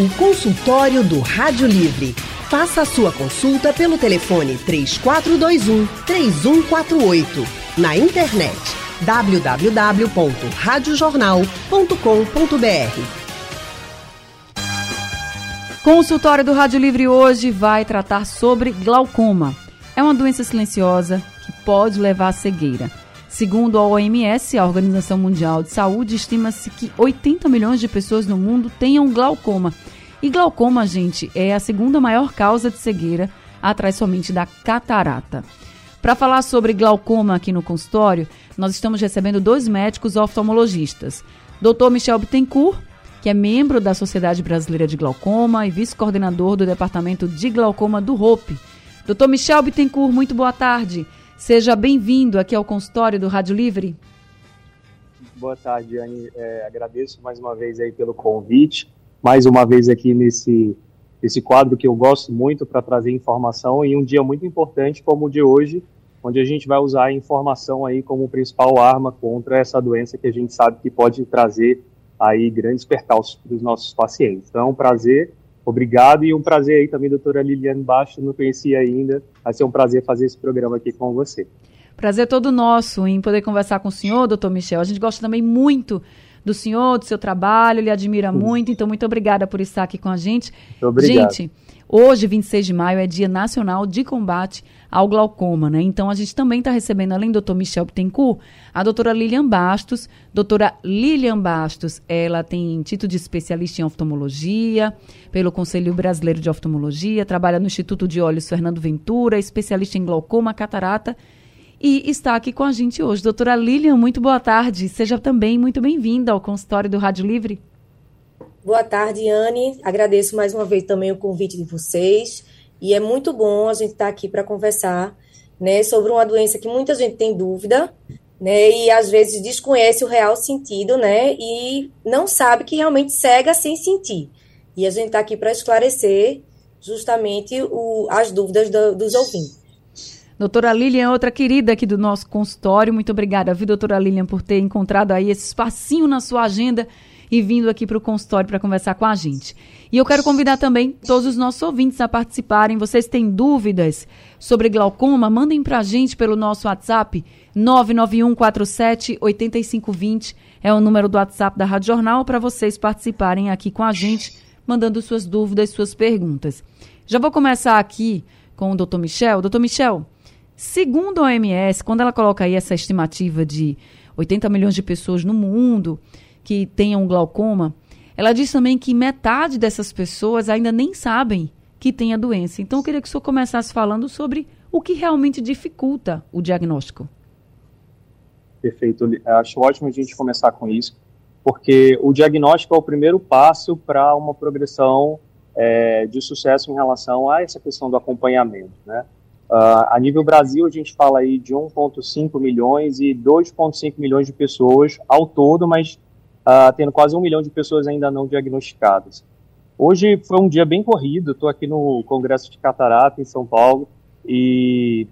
O consultório do Rádio Livre. Faça a sua consulta pelo telefone 3421 3148. Na internet www.radiojornal.com.br. Consultório do Rádio Livre hoje vai tratar sobre glaucoma. É uma doença silenciosa que pode levar à cegueira. Segundo a OMS, a Organização Mundial de Saúde, estima-se que 80 milhões de pessoas no mundo tenham glaucoma. E glaucoma, gente, é a segunda maior causa de cegueira, atrás somente da catarata. Para falar sobre glaucoma aqui no consultório, nós estamos recebendo dois médicos oftalmologistas. Dr. Michel Bittencourt, que é membro da Sociedade Brasileira de Glaucoma e vice-coordenador do Departamento de Glaucoma do ROPE. Dr. Michel Bittencourt, muito boa tarde. Seja bem-vindo aqui ao consultório do Rádio Livre. Boa tarde, Anne. É, agradeço mais uma vez aí pelo convite, mais uma vez aqui nesse, nesse quadro que eu gosto muito para trazer informação em um dia muito importante como o de hoje, onde a gente vai usar a informação aí como principal arma contra essa doença que a gente sabe que pode trazer aí grandes percalços para os nossos pacientes. Então, é um prazer Obrigado e um prazer aí também, doutora Liliane Bastos, não conhecia ainda. Vai ser um prazer fazer esse programa aqui com você. Prazer todo nosso em poder conversar com o senhor, doutor Michel. A gente gosta também muito do senhor, do seu trabalho, ele admira Sim. muito, então muito obrigada por estar aqui com a gente. Muito obrigado. Gente, Hoje, 26 de maio, é Dia Nacional de Combate ao Glaucoma, né? Então, a gente também está recebendo, além do Dr. Michel Bittencourt, a doutora Lilian Bastos. Doutora Lilian Bastos, ela tem título de especialista em oftalmologia pelo Conselho Brasileiro de Oftalmologia, trabalha no Instituto de Olhos Fernando Ventura, especialista em glaucoma, catarata e está aqui com a gente hoje. Doutora Lilian, muito boa tarde. Seja também muito bem-vinda ao consultório do Rádio Livre. Boa tarde, Anne. Agradeço mais uma vez também o convite de vocês. E é muito bom a gente estar tá aqui para conversar né, sobre uma doença que muita gente tem dúvida, né, e às vezes desconhece o real sentido, né, e não sabe que realmente cega sem sentir. E a gente está aqui para esclarecer justamente o, as dúvidas do, dos ouvintes. Doutora Lilian, outra querida aqui do nosso consultório. Muito obrigada, viu, doutora Lilian, por ter encontrado aí esse espacinho na sua agenda e vindo aqui para o consultório para conversar com a gente. E eu quero convidar também todos os nossos ouvintes a participarem. Vocês têm dúvidas sobre glaucoma? Mandem para a gente pelo nosso WhatsApp 99147 8520. É o número do WhatsApp da Rádio Jornal para vocês participarem aqui com a gente, mandando suas dúvidas, suas perguntas. Já vou começar aqui com o Dr. Michel. Dr. Michel, segundo a OMS, quando ela coloca aí essa estimativa de 80 milhões de pessoas no mundo que tenham glaucoma, ela diz também que metade dessas pessoas ainda nem sabem que tem a doença. Então, eu queria que o senhor começasse falando sobre o que realmente dificulta o diagnóstico. Perfeito. Acho ótimo a gente começar com isso, porque o diagnóstico é o primeiro passo para uma progressão é, de sucesso em relação a essa questão do acompanhamento, né? Uh, a nível Brasil, a gente fala aí de 1,5 milhões e 2,5 milhões de pessoas ao todo, mas uh, tendo quase um milhão de pessoas ainda não diagnosticadas. Hoje foi um dia bem corrido, estou aqui no Congresso de Catarata, em São Paulo, e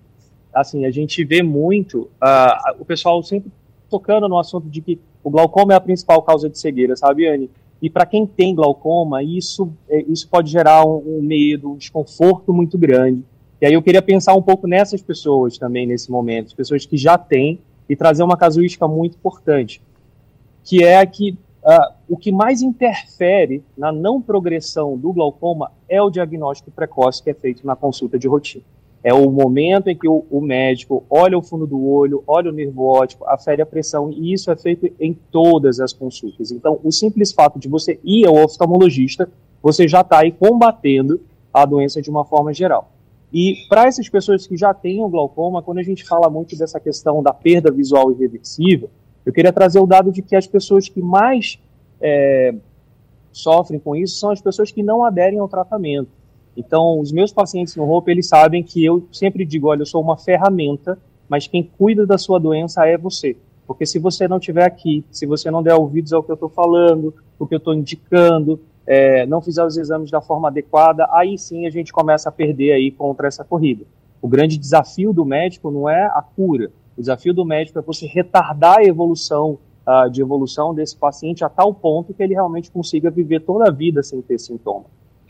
assim, a gente vê muito uh, o pessoal sempre tocando no assunto de que o glaucoma é a principal causa de cegueira, sabe, Anne? E para quem tem glaucoma, isso, é, isso pode gerar um, um, medo, um desconforto muito grande. E aí eu queria pensar um pouco nessas pessoas também nesse momento, as pessoas que já têm, e trazer uma casuística muito importante que é que uh, o que mais interfere na não progressão do glaucoma é o diagnóstico precoce que é feito na consulta de rotina. É o momento em que o, o médico olha o fundo do olho, olha o nervo óptico, afere a pressão, e isso é feito em todas as consultas. Então, o simples fato de você ir ao oftalmologista, você já está aí combatendo a doença de uma forma geral. E para essas pessoas que já têm o glaucoma, quando a gente fala muito dessa questão da perda visual irreversível, eu queria trazer o dado de que as pessoas que mais é, sofrem com isso são as pessoas que não aderem ao tratamento. Então, os meus pacientes no Hope, eles sabem que eu sempre digo, olha, eu sou uma ferramenta, mas quem cuida da sua doença é você. Porque se você não estiver aqui, se você não der ouvidos ao que eu estou falando, o que eu estou indicando, é, não fizer os exames da forma adequada, aí sim a gente começa a perder aí contra essa corrida. O grande desafio do médico não é a cura, o desafio do médico é você retardar a evolução uh, de evolução desse paciente a tal ponto que ele realmente consiga viver toda a vida sem ter sintoma.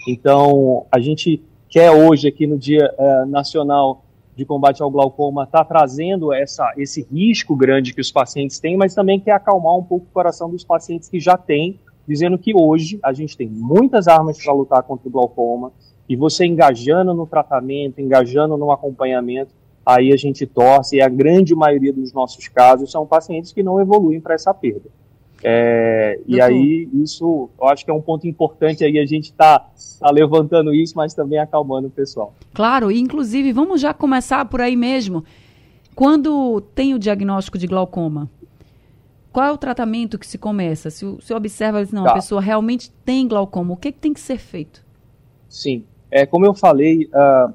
Então, a gente quer hoje aqui no Dia uh, Nacional de Combate ao Glaucoma estar tá trazendo essa, esse risco grande que os pacientes têm, mas também quer acalmar um pouco o coração dos pacientes que já têm, dizendo que hoje a gente tem muitas armas para lutar contra o glaucoma, e você engajando no tratamento, engajando no acompanhamento, aí a gente torce, e a grande maioria dos nossos casos são pacientes que não evoluem para essa perda. É, e aí, isso, eu acho que é um ponto importante aí, a gente está tá levantando isso, mas também acalmando o pessoal. Claro, e inclusive, vamos já começar por aí mesmo. Quando tem o diagnóstico de glaucoma, qual é o tratamento que se começa? Se você observa, não, tá. a pessoa realmente tem glaucoma, o que, que tem que ser feito? Sim, é, como eu falei, uh,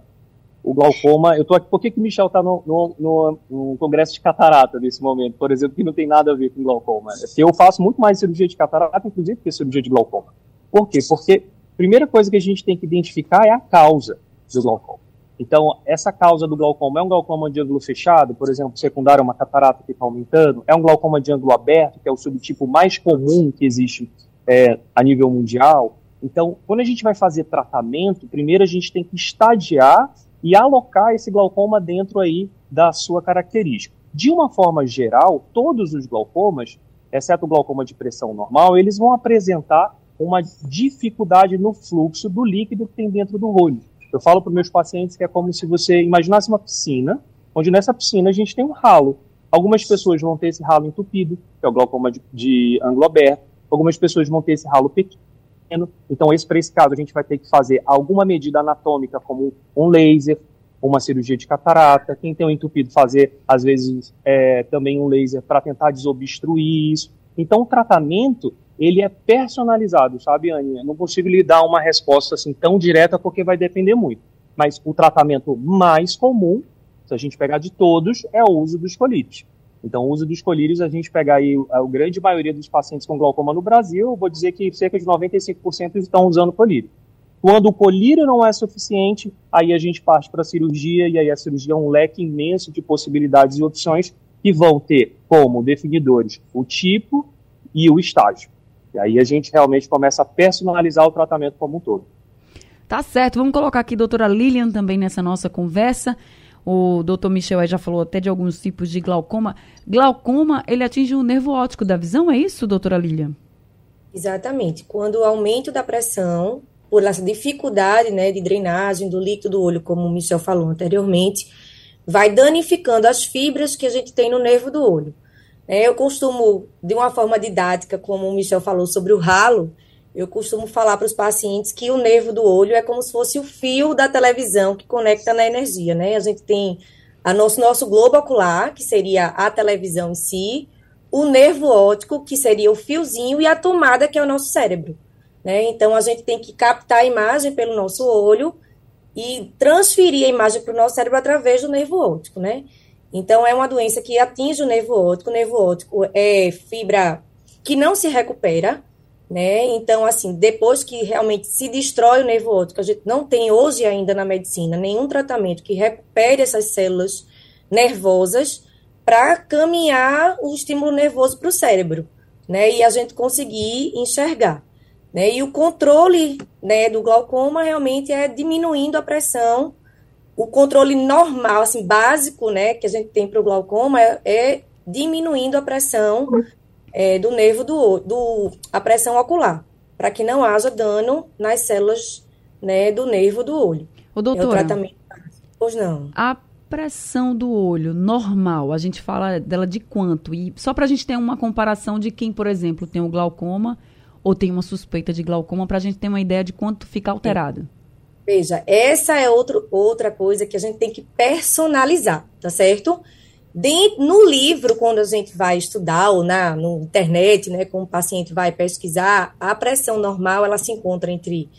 o glaucoma. Eu tô aqui, por que, que o Michel está no, no, no, no, congresso de catarata nesse momento, por exemplo, que não tem nada a ver com glaucoma? É que eu faço muito mais cirurgia de catarata, inclusive, que cirurgia de glaucoma. Por quê? Porque a primeira coisa que a gente tem que identificar é a causa do glaucoma. Então, essa causa do glaucoma é um glaucoma de ângulo fechado, por exemplo, secundário é uma catarata que está aumentando, é um glaucoma de ângulo aberto, que é o subtipo mais comum que existe é, a nível mundial. Então, quando a gente vai fazer tratamento, primeiro a gente tem que estadiar e alocar esse glaucoma dentro aí da sua característica. De uma forma geral, todos os glaucomas, exceto o glaucoma de pressão normal, eles vão apresentar uma dificuldade no fluxo do líquido que tem dentro do olho. Eu falo para meus pacientes que é como se você imaginasse uma piscina, onde nessa piscina a gente tem um ralo. Algumas pessoas vão ter esse ralo entupido, que é o glaucoma de, de ângulo aberto. Algumas pessoas vão ter esse ralo pequeno pequeno. Então, esse, para esse caso, a gente vai ter que fazer alguma medida anatômica, como um laser, uma cirurgia de catarata. Quem tem um entupido, fazer, às vezes, é, também um laser para tentar desobstruir isso. Então, o tratamento, ele é personalizado, sabe, Aninha? Não consigo lhe dar uma resposta assim tão direta, porque vai depender muito. Mas o tratamento mais comum, se a gente pegar de todos, é o uso dos colírios. Então, o uso dos colírios, a gente pegar aí a, grande maioria dos pacientes com glaucoma no Brasil, eu vou dizer que cerca de 95% estão usando colírio. Quando o colírio não é suficiente, aí a gente parte para a cirurgia, e aí a cirurgia é um leque imenso de possibilidades e opções que vão ter como definidores o tipo e o estágio. E aí a gente realmente começa a personalizar o tratamento como um todo. Tá certo. Vamos colocar aqui a doutora Lilian também nessa nossa conversa. O doutor Michel já falou até de alguns tipos de glaucoma. Glaucoma, ele atinge o nervo óptico da visão, é isso, doutora Lilian? Exatamente. Quando o aumento da pressão, por essa dificuldade né, de drenagem do líquido do olho, como o Michel falou anteriormente, vai danificando as fibras que a gente tem no nervo do olho. É, eu costumo, de uma forma didática, como o Michel falou sobre o ralo, eu costumo falar para os pacientes que o nervo do olho é como se fosse o fio da televisão que conecta na energia, né? A gente tem a nosso, nosso globo ocular, que seria a televisão em si, o nervo óptico, que seria o fiozinho, e a tomada, que é o nosso cérebro. Né? Então, a gente tem que captar a imagem pelo nosso olho e transferir a imagem para o nosso cérebro através do nervo óptico, né? Então, é uma doença que atinge o nervo óptico. O nervo óptico é fibra que não se recupera, né? Então, assim, depois que realmente se destrói o nervo óptico, a gente não tem hoje ainda na medicina nenhum tratamento que recupere essas células nervosas para caminhar o estímulo nervoso para o cérebro, né? E a gente conseguir enxergar. Né? E o controle né, do glaucoma realmente é diminuindo a pressão. O controle normal, assim, básico, né, que a gente tem para o glaucoma é, é diminuindo a pressão é, do nervo do, do a pressão ocular, para que não haja dano nas células né, do nervo do olho. O doutor, é o tratamento. Pois não. A pressão do olho normal, a gente fala dela de quanto? E só para a gente ter uma comparação de quem, por exemplo, tem o glaucoma ou tem uma suspeita de glaucoma, para a gente ter uma ideia de quanto fica alterado. Veja, essa é outro, outra coisa que a gente tem que personalizar, tá certo? Dentro, no livro, quando a gente vai estudar, ou na no internet, né, como o paciente vai pesquisar, a pressão normal ela se encontra entre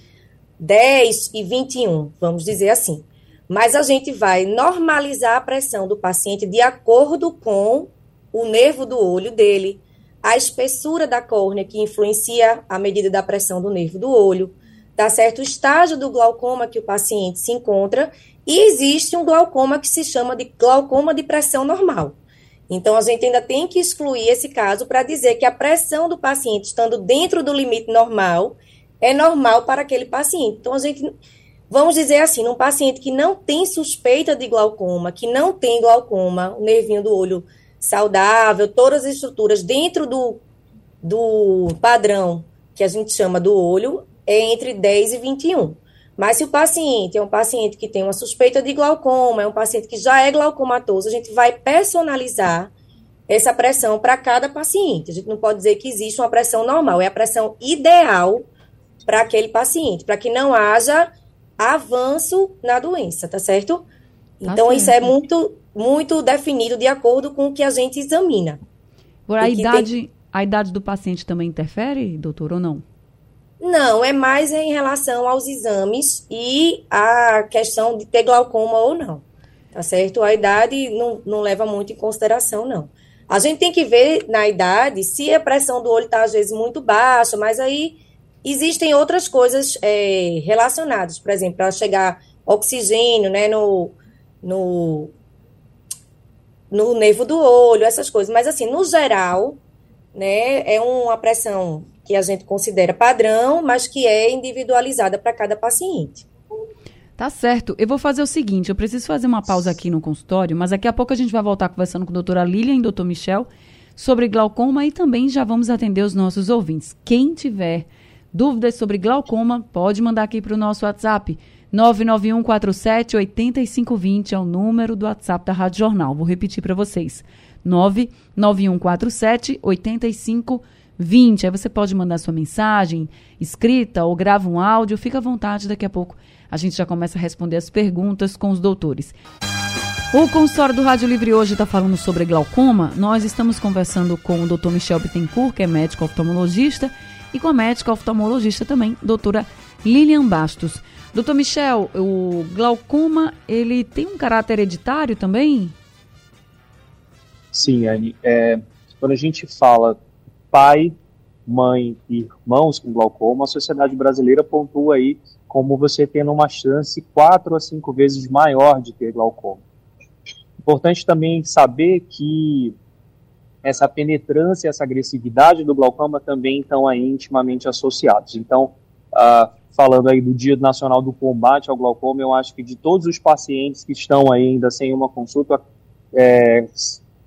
10 e 21, vamos dizer assim. Mas a gente vai normalizar a pressão do paciente de acordo com o nervo do olho dele, a espessura da córnea, que influencia a medida da pressão do nervo do olho, tá certo? O estágio do glaucoma que o paciente se encontra e existe um glaucoma que se chama de glaucoma de pressão normal. Então, a gente ainda tem que excluir esse caso para dizer que a pressão do paciente, estando dentro do limite normal, é normal para aquele paciente. Então, a gente, vamos dizer assim, num paciente que não tem suspeita de glaucoma, que não tem glaucoma, o nervinho do olho saudável, todas as estruturas dentro do, do padrão que a gente chama do olho, é entre 10 e 21. Mas se o paciente é um paciente que tem uma suspeita de glaucoma, é um paciente que já é glaucomatoso, a gente vai personalizar essa pressão para cada paciente. A gente não pode dizer que existe uma pressão normal, é a pressão ideal para aquele paciente, para que não haja avanço na doença, tá certo? Tá então, certo. isso é muito, muito definido de acordo com o que a gente examina. Por a idade, tem... a idade do paciente também interfere, doutor, ou não? Não, é mais em relação aos exames e a questão de ter glaucoma ou não. Tá certo? A idade não, não leva muito em consideração, não. A gente tem que ver na idade se a pressão do olho está, às vezes, muito baixa, mas aí existem outras coisas é, relacionadas. Por exemplo, para chegar oxigênio né, no, no, no nervo do olho, essas coisas. Mas, assim, no geral, né, é uma pressão que a gente considera padrão, mas que é individualizada para cada paciente. Tá certo. Eu vou fazer o seguinte, eu preciso fazer uma pausa aqui no consultório, mas daqui a pouco a gente vai voltar conversando com a doutora Lilian e doutor Michel sobre glaucoma e também já vamos atender os nossos ouvintes. Quem tiver dúvidas sobre glaucoma, pode mandar aqui para o nosso WhatsApp. 99147 8520 é o número do WhatsApp da Rádio Jornal. Vou repetir para vocês. 99147 8520. 20. Aí você pode mandar sua mensagem escrita ou grava um áudio. Fica à vontade, daqui a pouco a gente já começa a responder as perguntas com os doutores. O consultório do Rádio Livre hoje está falando sobre glaucoma. Nós estamos conversando com o doutor Michel Bittencourt, que é médico oftalmologista, e com a médica oftalmologista também, doutora Lilian Bastos. Doutor Michel, o glaucoma, ele tem um caráter hereditário também? Sim, Anne. É, quando a gente fala pai, mãe e irmãos com glaucoma, a sociedade brasileira pontua aí como você tendo uma chance quatro a cinco vezes maior de ter glaucoma. Importante também saber que essa penetrância, essa agressividade do glaucoma também estão aí intimamente associados. Então, uh, falando aí do Dia Nacional do Combate ao Glaucoma, eu acho que de todos os pacientes que estão ainda sem uma consulta, é,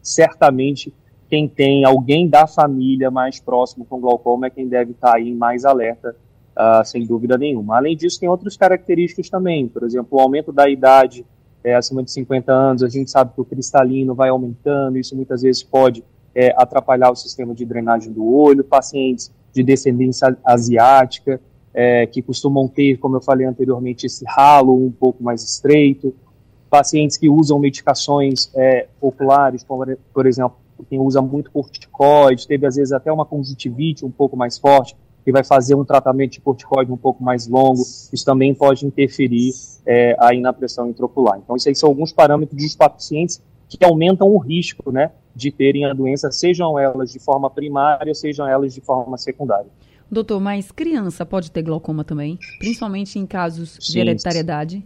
certamente quem tem alguém da família mais próximo com glaucoma é quem deve estar aí mais alerta, uh, sem dúvida nenhuma. Além disso, tem outras características também, por exemplo, o aumento da idade é, acima de 50 anos, a gente sabe que o cristalino vai aumentando, isso muitas vezes pode é, atrapalhar o sistema de drenagem do olho, pacientes de descendência asiática, é, que costumam ter, como eu falei anteriormente, esse ralo um pouco mais estreito, pacientes que usam medicações oculares, como, por exemplo, quem usa muito corticoide, teve às vezes até uma conjuntivite um pouco mais forte, que vai fazer um tratamento de corticoide um pouco mais longo, isso também pode interferir é, aí na pressão intraocular. Então, isso aí são alguns parâmetros dos pacientes que aumentam o risco, né, de terem a doença, sejam elas de forma primária, sejam elas de forma secundária. Doutor, mas criança pode ter glaucoma também, principalmente em casos Sim. de hereditariedade?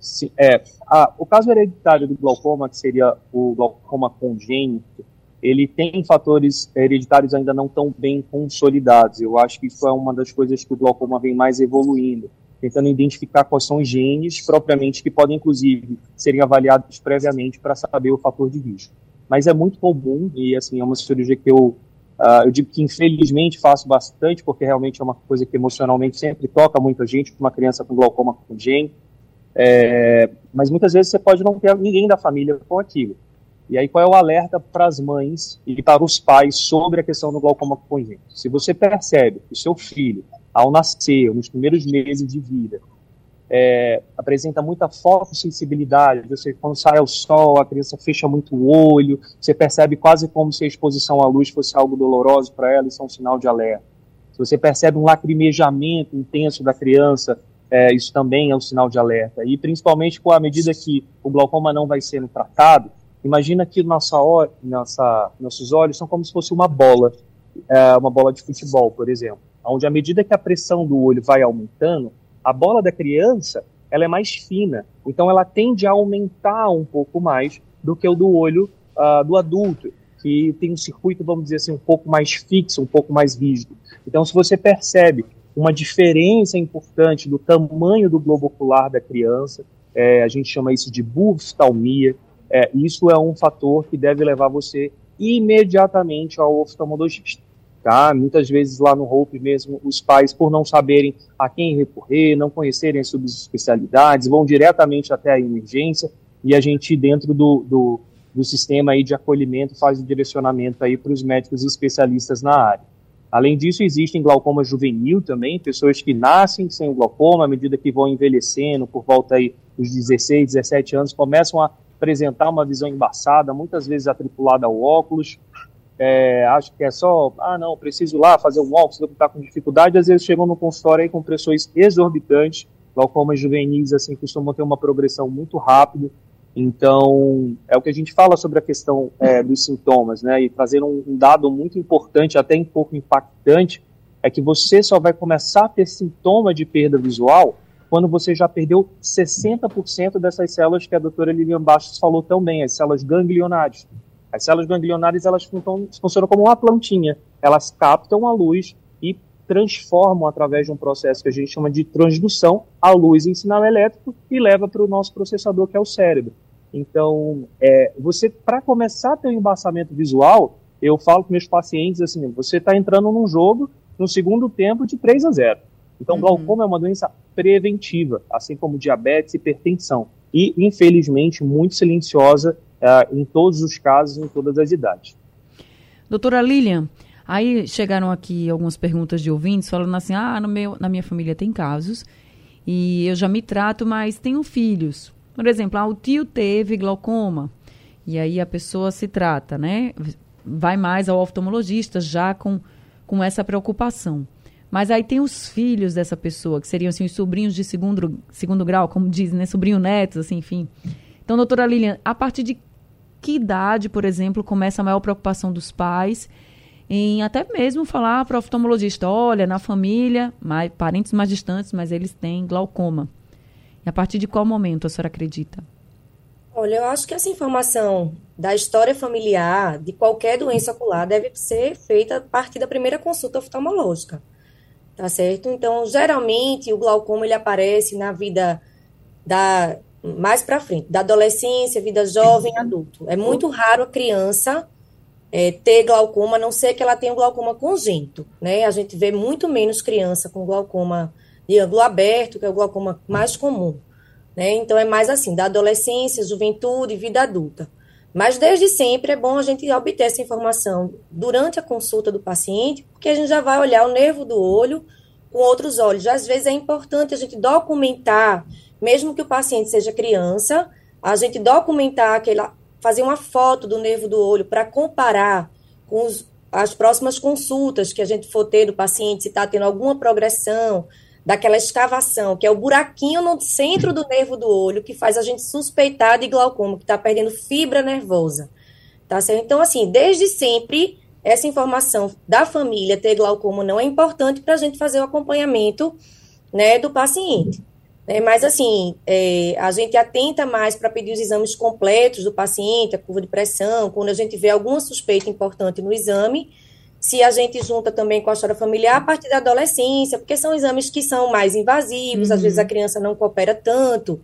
Sim, é, a, o caso hereditário do glaucoma, que seria o glaucoma congênito, ele tem fatores hereditários ainda não tão bem consolidados. Eu acho que isso é uma das coisas que o glaucoma vem mais evoluindo, tentando identificar quais são os genes propriamente que podem, inclusive, serem avaliados previamente para saber o fator de risco. Mas é muito comum e, assim, é uma cirurgia que eu, uh, eu digo que infelizmente faço bastante, porque realmente é uma coisa que emocionalmente sempre toca muita gente, uma criança com glaucoma congênito é, mas muitas vezes você pode não ter ninguém da família com aquilo. E aí qual é o alerta para as mães e para os pais sobre a questão do glaucoma congênito? Se você percebe que o seu filho, ao nascer, nos primeiros meses de vida, é, apresenta muita fotossensibilidade, você quando sai ao sol, a criança fecha muito o olho, você percebe quase como se a exposição à luz fosse algo doloroso para ela, isso é um sinal de alerta. Se você percebe um lacrimejamento intenso da criança, é, isso também é um sinal de alerta. E principalmente com a medida que o glaucoma não vai sendo tratado, imagina que nossa, nossa, nossos olhos são como se fosse uma bola, é, uma bola de futebol, por exemplo, onde à medida que a pressão do olho vai aumentando, a bola da criança ela é mais fina, então ela tende a aumentar um pouco mais do que o do olho uh, do adulto, que tem um circuito, vamos dizer assim, um pouco mais fixo, um pouco mais rígido. Então, se você percebe uma diferença importante do tamanho do globo ocular da criança, é, a gente chama isso de buftalmia, é, isso é um fator que deve levar você imediatamente ao oftalmologista. Tá? Muitas vezes lá no Hope mesmo, os pais, por não saberem a quem recorrer, não conhecerem as subespecialidades, vão diretamente até a emergência e a gente, dentro do, do, do sistema aí de acolhimento, faz o direcionamento para os médicos especialistas na área. Além disso, existem glaucoma juvenil também, pessoas que nascem sem o glaucoma, à medida que vão envelhecendo, por volta aí dos 16, 17 anos, começam a apresentar uma visão embaçada, muitas vezes atripulada ao óculos, é, acho que é só, ah, não, preciso lá fazer um óculos, estou tá com dificuldade, às vezes chegam no consultório aí com pressões exorbitantes, glaucomas juvenis, assim, costumam ter uma progressão muito rápida, então, é o que a gente fala sobre a questão é, dos sintomas, né, e trazer um, um dado muito importante, até um pouco impactante, é que você só vai começar a ter sintoma de perda visual quando você já perdeu 60% dessas células que a doutora Lilian Bastos falou também, as células ganglionares. As células ganglionares elas funcionam como uma plantinha. Elas captam a luz e transformam através de um processo que a gente chama de transdução a luz em sinal elétrico e leva para o nosso processador que é o cérebro. Então, é, você para começar a ter um embaçamento visual, eu falo com meus pacientes assim: você está entrando num jogo no segundo tempo de 3 a 0. Então, uhum. glaucoma é uma doença preventiva, assim como diabetes e hipertensão. E, infelizmente, muito silenciosa uh, em todos os casos, em todas as idades. Doutora Lilian, aí chegaram aqui algumas perguntas de ouvintes falando assim: ah, no meu, na minha família tem casos e eu já me trato, mas tenho filhos. Por exemplo, ah, o tio teve glaucoma e aí a pessoa se trata, né? Vai mais ao oftalmologista já com, com essa preocupação. Mas aí tem os filhos dessa pessoa, que seriam assim, os sobrinhos de segundo, segundo grau, como dizem, né? Sobrinho netos, assim, enfim. Então, doutora Lilian, a partir de que idade, por exemplo, começa a maior preocupação dos pais em até mesmo falar para o oftalmologista, olha, na família, mais, parentes mais distantes, mas eles têm glaucoma. E a partir de qual momento a senhora acredita? Olha, eu acho que essa informação da história familiar de qualquer doença ocular deve ser feita a partir da primeira consulta oftalmológica. Tá certo? Então, geralmente, o glaucoma ele aparece na vida da mais para frente, da adolescência, vida jovem, adulto. É muito raro a criança é, ter glaucoma, a não ser que ela tenha um glaucoma congênito, né? A gente vê muito menos criança com glaucoma de ângulo aberto, que é o glaucoma mais comum, né? Então é mais assim, da adolescência, juventude, vida adulta. Mas desde sempre é bom a gente obter essa informação durante a consulta do paciente, porque a gente já vai olhar o nervo do olho com outros olhos. Às vezes é importante a gente documentar mesmo que o paciente seja criança, a gente documentar aquela, fazer uma foto do nervo do olho para comparar com os, as próximas consultas que a gente for ter do paciente, se está tendo alguma progressão daquela escavação, que é o buraquinho no centro do nervo do olho, que faz a gente suspeitar de glaucoma, que está perdendo fibra nervosa. Tá certo? Então, assim, desde sempre, essa informação da família ter glaucoma não é importante para a gente fazer o acompanhamento né, do paciente. É, mas, assim, é, a gente atenta mais para pedir os exames completos do paciente, a curva de pressão, quando a gente vê alguma suspeita importante no exame. Se a gente junta também com a história familiar a partir da adolescência, porque são exames que são mais invasivos, uhum. às vezes a criança não coopera tanto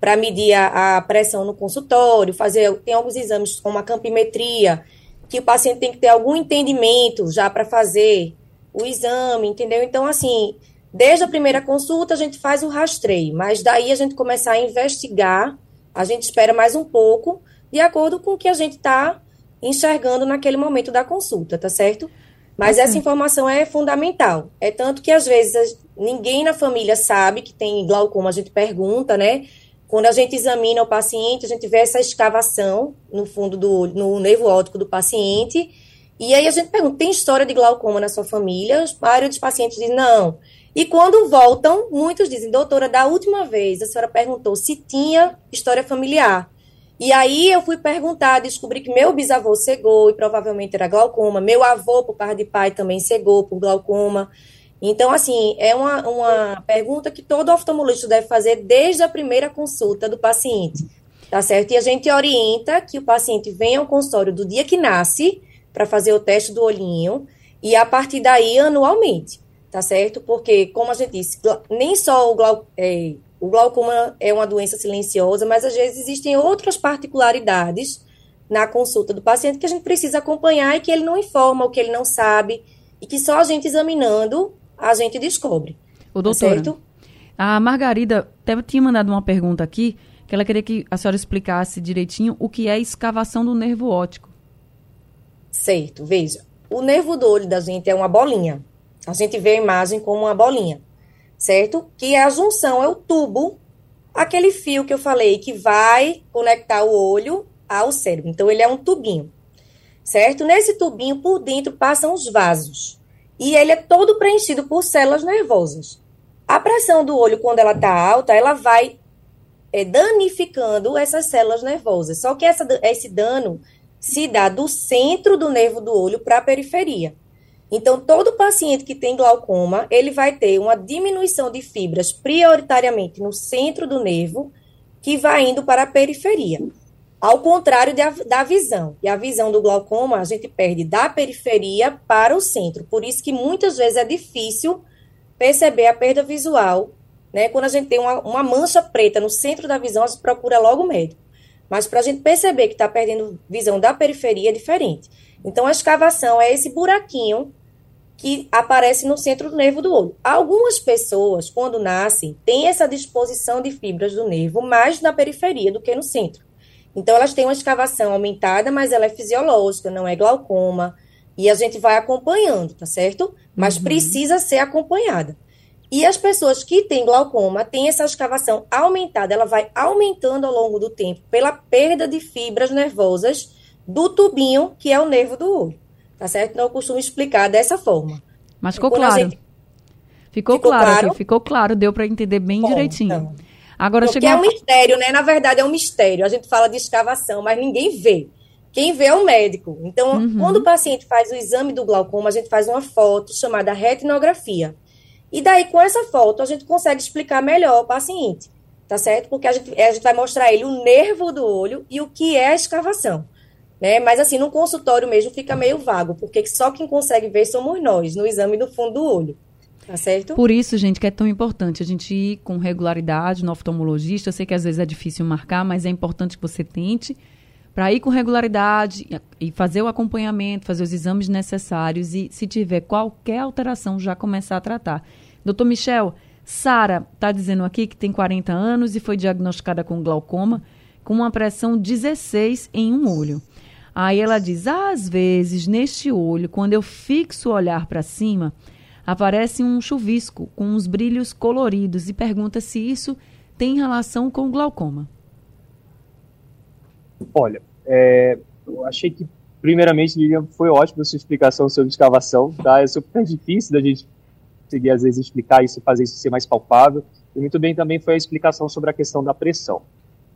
para medir a, a, pressão no consultório, fazer. Tem alguns exames, como a campimetria, que o paciente tem que ter algum entendimento já para fazer o exame, entendeu? Então, assim Desde a primeira consulta, a gente faz o rastreio, mas daí a gente começar a investigar, a gente espera mais um pouco, de acordo com o que a gente está enxergando naquele momento da consulta, tá certo? Mas essa informação é fundamental. É tanto que, às vezes, ninguém na família sabe que tem glaucoma, a gente pergunta, né? Quando a gente examina o paciente, a gente vê essa escavação no fundo do no nervo óptico do paciente. E aí a gente pergunta: tem história de glaucoma na sua família? A maioria dos pacientes diz: não. E quando voltam, muitos dizem, doutora, da última vez a senhora perguntou se tinha história familiar. E aí eu fui perguntar, descobri que meu bisavô cegou e provavelmente era glaucoma, meu avô, por parte de pai, também cegou por glaucoma. Então, assim, é uma, uma pergunta que todo oftalmologista deve fazer desde a primeira consulta do paciente. tá certo? E a gente orienta que o paciente venha ao consultório do dia que nasce para fazer o teste do olhinho e a partir daí anualmente, tá certo? Porque, como a gente disse, nem só o, glau é, o glaucoma é uma doença silenciosa, mas às vezes existem outras particularidades na consulta do paciente que a gente precisa acompanhar e que ele não informa, o que ele não sabe, e que só a gente examinando a gente descobre. O tá doutora, tá a Margarida até tinha mandado uma pergunta aqui, que ela queria que a senhora explicasse direitinho o que é escavação do nervo óptico. Certo, veja. O nervo do olho da gente é uma bolinha. A gente vê a imagem como uma bolinha, certo? Que a junção é o tubo, aquele fio que eu falei que vai conectar o olho ao cérebro. Então, ele é um tubinho, certo? Nesse tubinho, por dentro, passam os vasos. E ele é todo preenchido por células nervosas. A pressão do olho, quando ela está alta, ela vai é, danificando essas células nervosas. Só que essa, esse dano se dá do centro do nervo do olho para a periferia. Então, todo paciente que tem glaucoma, ele vai ter uma diminuição de fibras prioritariamente no centro do nervo, que vai indo para a periferia. Ao contrário de, da visão. E a visão do glaucoma, a gente perde da periferia para o centro. Por isso que muitas vezes é difícil perceber a perda visual. Né? Quando a gente tem uma, uma mancha preta no centro da visão, a gente procura logo o médico. Mas para a gente perceber que está perdendo visão da periferia é diferente. Então, a escavação é esse buraquinho que aparece no centro do nervo do olho. Algumas pessoas, quando nascem, têm essa disposição de fibras do nervo mais na periferia do que no centro. Então, elas têm uma escavação aumentada, mas ela é fisiológica, não é glaucoma. E a gente vai acompanhando, tá certo? Mas uhum. precisa ser acompanhada. E as pessoas que têm glaucoma têm essa escavação aumentada, ela vai aumentando ao longo do tempo pela perda de fibras nervosas do tubinho, que é o nervo do olho. Tá certo? Então eu costumo explicar dessa forma. Mas ficou claro. Gente... Ficou, ficou, claro, claro? Ficou claro, deu para entender bem Bom, direitinho. Então. Agora Porque chegou... é um mistério, né? Na verdade, é um mistério. A gente fala de escavação, mas ninguém vê. Quem vê é o médico. Então, uhum. quando o paciente faz o exame do glaucoma, a gente faz uma foto chamada retinografia. E daí, com essa foto, a gente consegue explicar melhor o paciente, tá certo? Porque a gente, a gente vai mostrar ele o nervo do olho e o que é a escavação. Né? Mas assim, no consultório mesmo fica meio vago, porque só quem consegue ver somos nós, no exame do fundo do olho. Tá certo? Por isso, gente, que é tão importante a gente ir com regularidade no oftalmologista. Eu sei que às vezes é difícil marcar, mas é importante que você tente para ir com regularidade e fazer o acompanhamento, fazer os exames necessários e, se tiver qualquer alteração, já começar a tratar. Doutor Michel, Sara está dizendo aqui que tem 40 anos e foi diagnosticada com glaucoma, com uma pressão 16 em um olho. Aí ela diz: às vezes, neste olho, quando eu fixo o olhar para cima, aparece um chuvisco com uns brilhos coloridos e pergunta se isso tem relação com glaucoma. Olha, é, eu achei que, primeiramente, Lilian, foi ótimo a sua explicação sobre escavação, tá? É super difícil da gente conseguir, às vezes, explicar isso, fazer isso ser mais palpável. E muito bem também foi a explicação sobre a questão da pressão.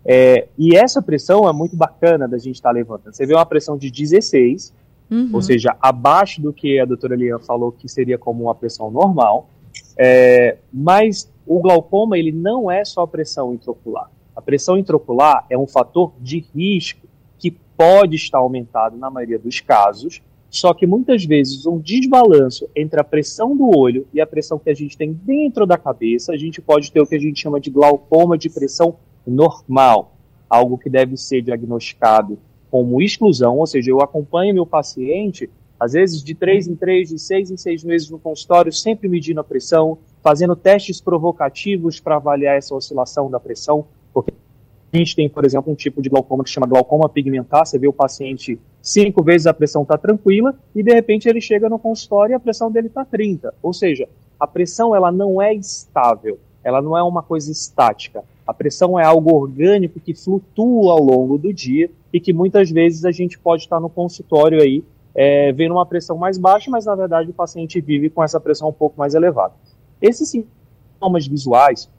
É, e essa pressão é muito bacana da gente estar tá levantando. Você vê uma pressão de 16, uhum. ou seja, abaixo do que a doutora Lian falou que seria como uma pressão normal. É, mas o glaucoma ele não é só pressão intraocular. A pressão intraocular é um fator de risco que pode estar aumentado na maioria dos casos, só que muitas vezes um desbalanço entre a pressão do olho e a pressão que a gente tem dentro da cabeça, a gente pode ter o que a gente chama de glaucoma de pressão normal, algo que deve ser diagnosticado como exclusão, ou seja, eu acompanho meu paciente, às vezes de três em três, de seis em seis meses no consultório, sempre medindo a pressão, fazendo testes provocativos para avaliar essa oscilação da pressão, porque a gente tem, por exemplo, um tipo de glaucoma que chama glaucoma pigmentar, você vê o paciente cinco vezes a pressão está tranquila e de repente ele chega no consultório e a pressão dele está 30. Ou seja, a pressão ela não é estável, ela não é uma coisa estática. A pressão é algo orgânico que flutua ao longo do dia e que muitas vezes a gente pode estar no consultório aí é, vendo uma pressão mais baixa, mas na verdade o paciente vive com essa pressão um pouco mais elevada. Esses sintomas visuais,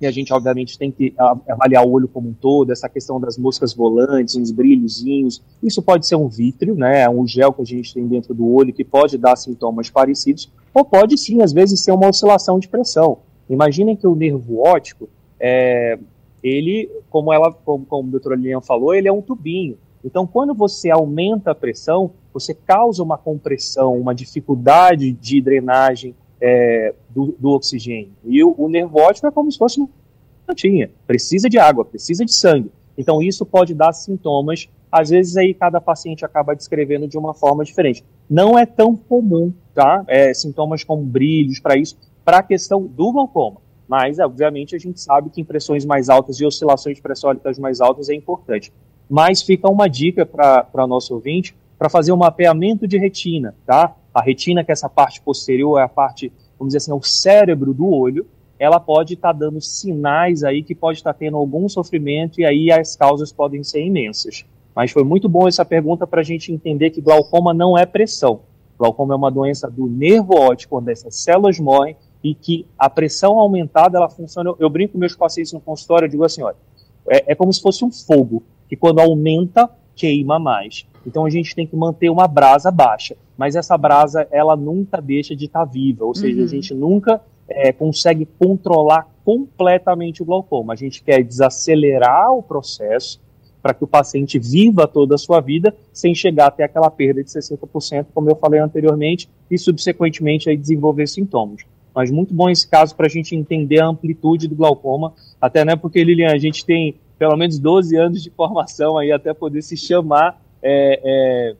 e a gente obviamente tem que avaliar o olho como um todo, essa questão das moscas volantes, uns brilhozinhos, isso pode ser um vítreo, né, um gel que a gente tem dentro do olho que pode dar sintomas parecidos, ou pode sim, às vezes, ser uma oscilação de pressão. Imaginem que o nervo óptico, é, ele, como ela, como, como a doutora Lilian falou, ele é um tubinho. Então, quando você aumenta a pressão, você causa uma compressão, uma dificuldade de drenagem é, do, do, oxigênio. E o, o nervo óptico é como se fosse uma plantinha. Precisa de água, precisa de sangue. Então, isso pode dar sintomas. Às vezes, aí cada paciente acaba descrevendo de uma forma diferente. Não é tão comum, tá? É, sintomas como brilhos para isso, para a questão do glaucoma. Mas, obviamente, a gente sabe que impressões mais altas e oscilações pressóricas mais altas é importante. Mas fica uma dica para nosso ouvinte para fazer um mapeamento de retina, tá? A retina, que é essa parte posterior, é a parte, vamos dizer assim, é o cérebro do olho, ela pode estar tá dando sinais aí que pode estar tá tendo algum sofrimento e aí as causas podem ser imensas. Mas foi muito bom essa pergunta para a gente entender que glaucoma não é pressão. Glaucoma é uma doença do nervo óptico, onde essas células morrem e que a pressão aumentada ela funciona. Eu, eu brinco com meus pacientes no consultório, eu digo assim, olha, é, é como se fosse um fogo, que quando aumenta, queima mais. Então a gente tem que manter uma brasa baixa, mas essa brasa ela nunca deixa de estar tá viva, ou seja, uhum. a gente nunca é, consegue controlar completamente o glaucoma. A gente quer desacelerar o processo para que o paciente viva toda a sua vida sem chegar até aquela perda de 60%, como eu falei anteriormente, e subsequentemente aí desenvolver sintomas. Mas muito bom esse caso para a gente entender a amplitude do glaucoma, até né, porque Lilian, a gente tem pelo menos 12 anos de formação aí até poder se chamar é, é,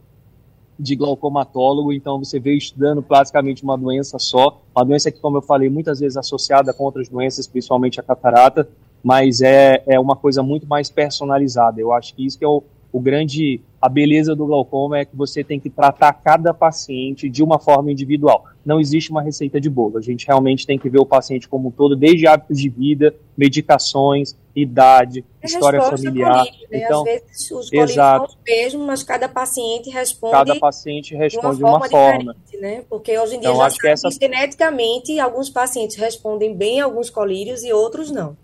de glaucomatólogo, então você veio estudando basicamente uma doença só, uma doença que, como eu falei, muitas vezes associada com outras doenças, principalmente a catarata, mas é, é uma coisa muito mais personalizada. Eu acho que isso que é o, o grande, a beleza do glaucoma é que você tem que tratar cada paciente de uma forma individual. Não existe uma receita de bolo. A gente realmente tem que ver o paciente como um todo, desde hábitos de vida, medicações, idade, é história familiar. Colírio, né? Então, Às vezes os exato. são os mesmos, mas cada paciente responde. Cada paciente responde de uma forma. forma. Né? Porque hoje em dia então, já sabe essa... geneticamente alguns pacientes respondem bem a alguns colírios e outros não.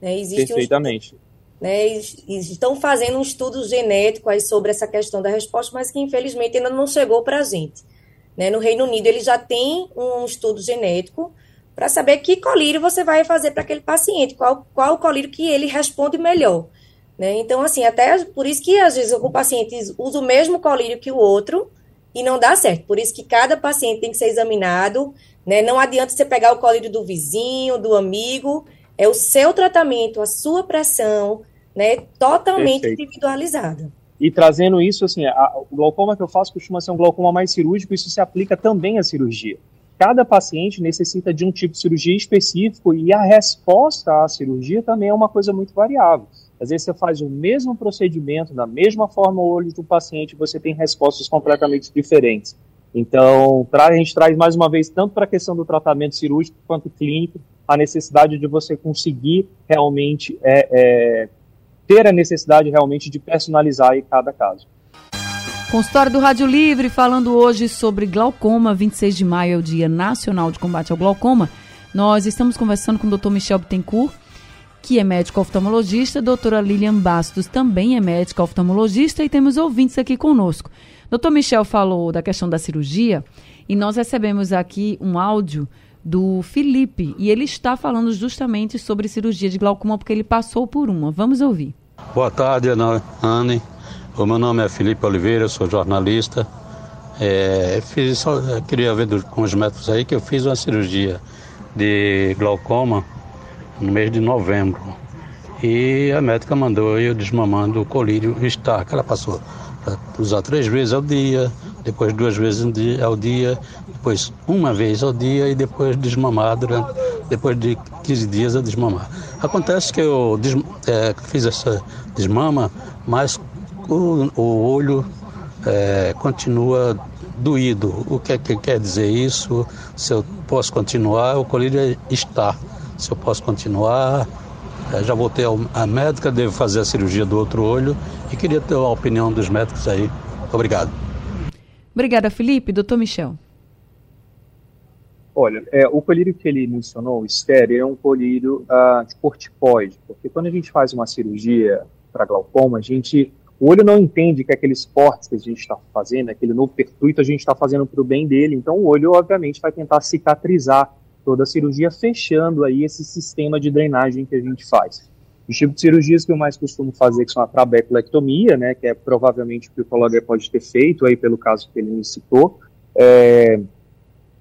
Né? Existe Perfeitamente. Né, estão fazendo um estudo genético aí sobre essa questão da resposta, mas que infelizmente ainda não chegou para a gente. Né? No Reino Unido, ele já tem um estudo genético para saber que colírio você vai fazer para aquele paciente, qual, qual colírio que ele responde melhor. Né? Então, assim, até por isso que às vezes o paciente usa o mesmo colírio que o outro e não dá certo. Por isso que cada paciente tem que ser examinado. Né? Não adianta você pegar o colírio do vizinho, do amigo é o seu tratamento, a sua pressão, né, totalmente Perfeito. individualizada. E trazendo isso, assim, a, o glaucoma que eu faço costuma ser um glaucoma mais cirúrgico, isso se aplica também à cirurgia. Cada paciente necessita de um tipo de cirurgia específico e a resposta à cirurgia também é uma coisa muito variável. Às vezes você faz o mesmo procedimento, da mesma forma o olho do paciente, você tem respostas completamente diferentes. Então, a gente traz mais uma vez, tanto para a questão do tratamento cirúrgico quanto clínico, a necessidade de você conseguir realmente é, é, ter a necessidade realmente de personalizar em cada caso. Consultório do Rádio Livre, falando hoje sobre glaucoma. 26 de maio é o Dia Nacional de Combate ao Glaucoma. Nós estamos conversando com o Dr. Michel Bittencourt, que é médico oftalmologista, doutora Lilian Bastos também é médica oftalmologista e temos ouvintes aqui conosco. Doutor Michel falou da questão da cirurgia e nós recebemos aqui um áudio do Felipe e ele está falando justamente sobre cirurgia de glaucoma porque ele passou por uma. Vamos ouvir. Boa tarde, Anne. O meu nome é Felipe Oliveira, sou jornalista. É, fiz, só, queria ver com os médicos aí que eu fiz uma cirurgia de glaucoma no mês de novembro. E a médica mandou eu desmamando o colírio Star, que ela passou usar três vezes ao dia, depois duas vezes ao dia, depois uma vez ao dia e depois desmamar durante, depois de 15 dias a desmamar. Acontece que eu des, é, fiz essa desmama, mas o, o olho é, continua doído. O que, é que quer dizer isso? Se eu posso continuar, o colírio está. Se eu posso continuar, já voltei à médica, devo fazer a cirurgia do outro olho e queria ter a opinião dos médicos aí. Obrigado. Obrigada, Felipe. Doutor Michel. Olha, é, o colírio que ele mencionou, o estéreo, é um colírio uh, de corticoide, porque quando a gente faz uma cirurgia para glaucoma, a gente, o olho não entende que aqueles cortes que a gente está fazendo, aquele novo pertuito, a gente está fazendo para o bem dele, então o olho, obviamente, vai tentar cicatrizar toda a cirurgia, fechando aí esse sistema de drenagem que a gente faz. Os tipos de cirurgias que eu mais costumo fazer que são a trabeculectomia, né, que é provavelmente o que o colega pode ter feito aí pelo caso que ele me citou. É,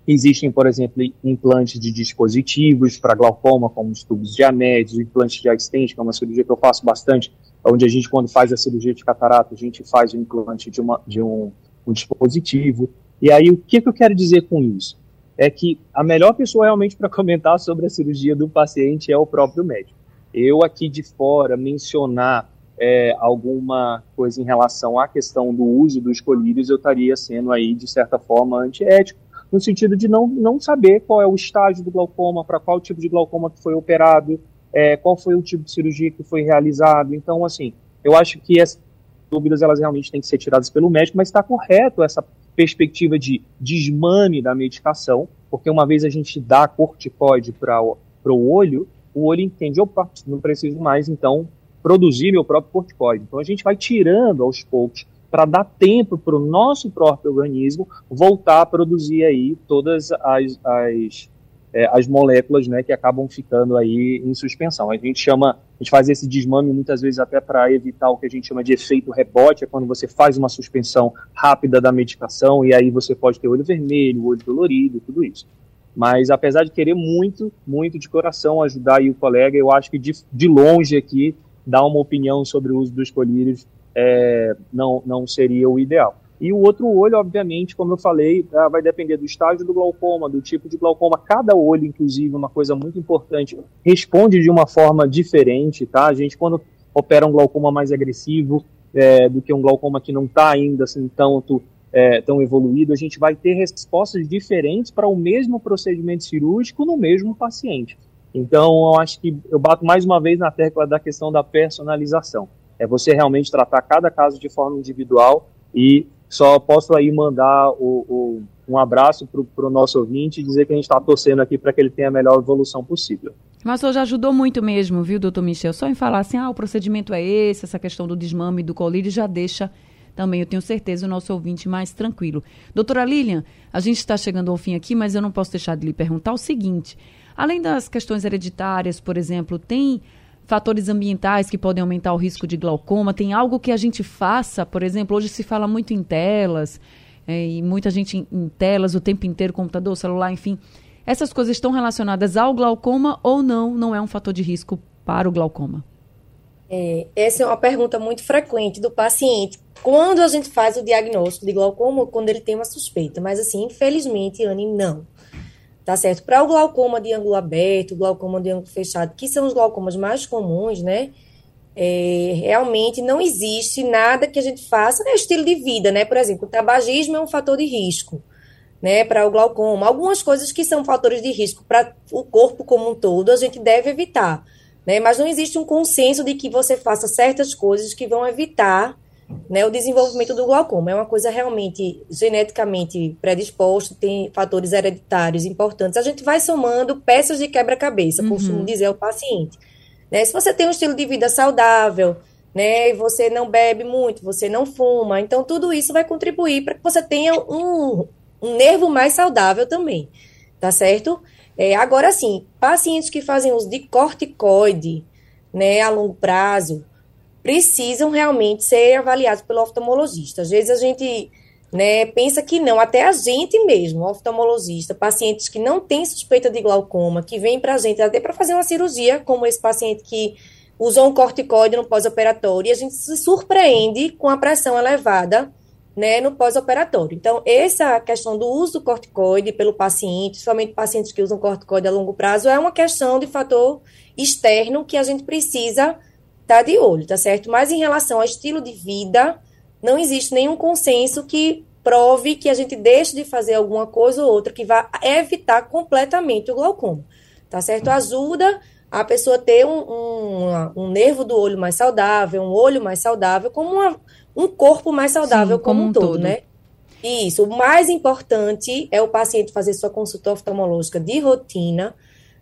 existem, por exemplo, implantes de dispositivos para glaucoma, como os tubos de anéis, implantes de assistente, que é uma cirurgia que eu faço bastante, onde a gente, quando faz a cirurgia de catarata, a gente faz o implante de, uma, de um, um dispositivo. E aí, o que, que eu quero dizer com isso? É que a melhor pessoa realmente para comentar sobre a cirurgia do paciente é o próprio médico. Eu aqui de fora mencionar é, alguma coisa em relação à questão do uso dos colírios, eu estaria sendo aí, de certa forma, antiético, no sentido de não, não saber qual é o estágio do glaucoma, para qual tipo de glaucoma que foi operado, é, qual foi o tipo de cirurgia que foi realizado. Então, assim, eu acho que essas dúvidas elas realmente têm que ser tiradas pelo médico, mas está correto essa perspectiva de desmame da medicação, porque uma vez a gente dá corticoide para o olho, o olho entende, opa, não preciso mais, então, produzir meu próprio corticoide. Então, a gente vai tirando aos poucos para dar tempo para o nosso próprio organismo voltar a produzir aí todas as, as, é, as moléculas né, que acabam ficando aí em suspensão. A gente chama, a gente faz esse desmame muitas vezes até para evitar o que a gente chama de efeito rebote, é quando você faz uma suspensão rápida da medicação e aí você pode ter olho vermelho, olho dolorido, tudo isso. Mas apesar de querer muito, muito de coração ajudar aí o colega, eu acho que de, de longe aqui dar uma opinião sobre o uso dos colírios é, não, não seria o ideal. E o outro olho, obviamente, como eu falei, ah, vai depender do estágio do glaucoma, do tipo de glaucoma. Cada olho, inclusive, uma coisa muito importante, responde de uma forma diferente, tá? A gente, quando opera um glaucoma mais agressivo é, do que um glaucoma que não está ainda assim tanto é, tão evoluído, a gente vai ter respostas diferentes para o mesmo procedimento cirúrgico no mesmo paciente. Então, eu acho que eu bato mais uma vez na tecla da questão da personalização. É você realmente tratar cada caso de forma individual e só posso aí mandar o, o, um abraço para o nosso ouvinte e dizer que a gente está torcendo aqui para que ele tenha a melhor evolução possível. Mas hoje ajudou muito mesmo, viu, doutor Michel? Só em falar assim, ah, o procedimento é esse, essa questão do desmame do colírio já deixa também, eu tenho certeza, o nosso ouvinte mais tranquilo. Doutora Lilian, a gente está chegando ao fim aqui, mas eu não posso deixar de lhe perguntar o seguinte: além das questões hereditárias, por exemplo, tem fatores ambientais que podem aumentar o risco de glaucoma? Tem algo que a gente faça? Por exemplo, hoje se fala muito em telas, é, e muita gente em, telas o tempo inteiro, computador, celular, enfim. Essas coisas estão relacionadas ao glaucoma ou não? Não é um fator de risco para o glaucoma? É, essa é uma pergunta muito frequente do paciente. Quando a gente faz o diagnóstico de glaucoma, quando ele tem uma suspeita. Mas, assim, infelizmente, Anne, não. Tá certo? Para o glaucoma de ângulo aberto, glaucoma de ângulo fechado, que são os glaucomas mais comuns, né? É, realmente não existe nada que a gente faça, né? Estilo de vida, né? Por exemplo, o tabagismo é um fator de risco, né? Para o glaucoma. Algumas coisas que são fatores de risco para o corpo como um todo, a gente deve evitar né? Mas não existe um consenso de que você faça certas coisas que vão evitar né, o desenvolvimento do glaucoma. É uma coisa realmente geneticamente predisposta, tem fatores hereditários importantes. A gente vai somando peças de quebra-cabeça, uhum. costumo dizer ao paciente. Né? Se você tem um estilo de vida saudável, né, você não bebe muito, você não fuma, então tudo isso vai contribuir para que você tenha um, um nervo mais saudável também, tá certo? É, agora, sim, pacientes que fazem uso de corticoide né, a longo prazo precisam realmente ser avaliados pelo oftalmologista. Às vezes a gente né, pensa que não, até a gente mesmo, oftalmologista, pacientes que não têm suspeita de glaucoma, que vêm para a gente até para fazer uma cirurgia, como esse paciente que usou um corticoide no pós-operatório, e a gente se surpreende com a pressão elevada né, no pós-operatório. Então, essa questão do uso do corticoide pelo paciente, somente pacientes que usam corticoide a longo prazo, é uma questão de fator externo que a gente precisa tá de olho, tá certo? Mas em relação ao estilo de vida, não existe nenhum consenso que prove que a gente deixe de fazer alguma coisa ou outra que vá evitar completamente o glaucoma, tá certo? Ajuda a pessoa ter um, um, um nervo do olho mais saudável, um olho mais saudável, como uma um corpo mais saudável Sim, como, como, um todo, todo, né? Isso. O mais importante é o paciente fazer sua consulta oftalmológica de rotina,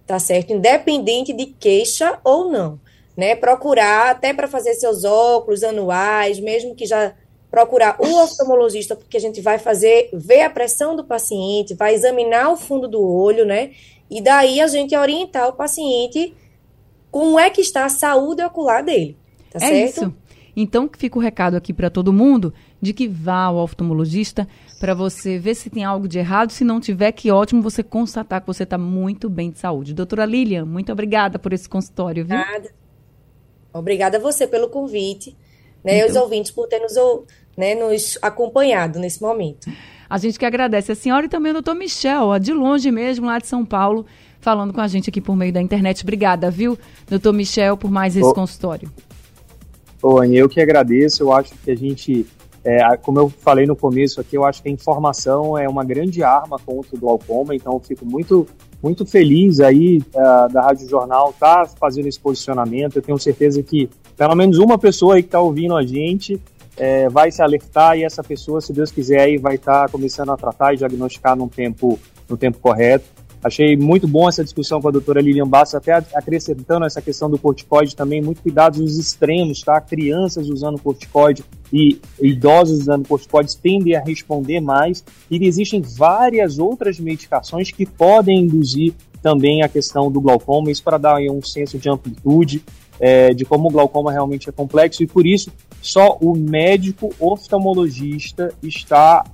tá certo? Independente de queixa ou não, né? Procurar até para fazer seus óculos anuais, mesmo que já procurar o oftalmologista, porque a gente vai fazer, ver a pressão do paciente, vai examinar o fundo do olho, né? E daí a gente orientar o paciente como é que está a saúde ocular dele. Tá é certo? isso. Então fica o recado aqui para todo mundo de que vá ao oftalmologista para você ver se tem algo de errado. Se não tiver, que ótimo você constatar que você está muito bem de saúde. Doutora Lilian, muito obrigada por esse consultório, viu? Nada. Obrigada a você pelo convite, né? Então, os ouvintes por ter nos, né, nos acompanhado nesse momento. A gente que agradece a senhora e também o doutor Michel, ó, de longe mesmo, lá de São Paulo, falando com a gente aqui por meio da internet. Obrigada, viu, doutor Michel, por mais esse oh. consultório. Ô, eu que agradeço. Eu acho que a gente, é, como eu falei no começo aqui, eu acho que a informação é uma grande arma contra o glaucoma. Então, eu fico muito, muito feliz aí uh, da Rádio Jornal tá fazendo esse posicionamento. Eu tenho certeza que pelo menos uma pessoa aí que está ouvindo a gente é, vai se alertar e essa pessoa, se Deus quiser, aí vai estar tá começando a tratar e diagnosticar no tempo, no tempo correto. Achei muito bom essa discussão com a doutora Lilian Bastos, até acrescentando essa questão do corticoide também, muito cuidado nos extremos, tá? Crianças usando corticoide e idosos usando corticoides tendem a responder mais, e existem várias outras medicações que podem induzir também a questão do glaucoma, isso para dar um senso de amplitude, é, de como o glaucoma realmente é complexo, e por isso só o médico oftalmologista está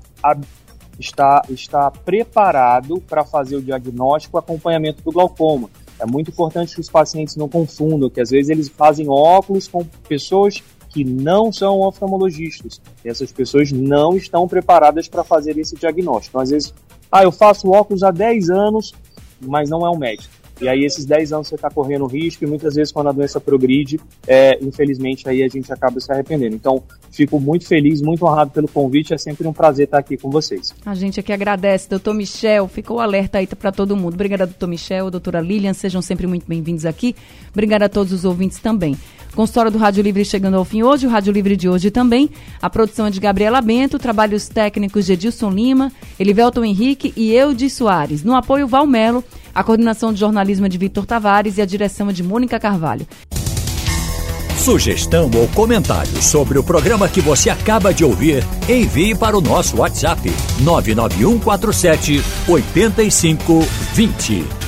está, está preparado para fazer o diagnóstico e acompanhamento do glaucoma. É muito importante que os pacientes não confundam, que às vezes eles fazem óculos com pessoas que não são oftalmologistas. E essas pessoas não estão preparadas para fazer esse diagnóstico. Então, às vezes, ah, eu faço óculos há 10 anos, mas não é um médico. E aí esses 10 anos você está correndo risco e muitas vezes quando a doença progride, é, infelizmente aí a gente acaba se arrependendo. Então, fico muito feliz, muito honrado pelo convite, é sempre um prazer estar aqui com vocês. A gente aqui agradece, doutor Michel, ficou alerta aí para todo mundo. Obrigada, doutor Michel, doutora Lilian, sejam sempre muito bem-vindos aqui. Obrigada a todos os ouvintes também. Consultório do Rádio Livre chegando ao fim hoje, o Rádio Livre de hoje também. A produção é de Gabriela Bento, trabalhos técnicos de Edilson Lima, Elivelton Henrique e eu de Soares. No apoio Valmelo, a coordenação de jornalismo é de Vitor Tavares e a direção é de Mônica Carvalho. Sugestão ou comentário sobre o programa que você acaba de ouvir, envie para o nosso WhatsApp 99147 8520.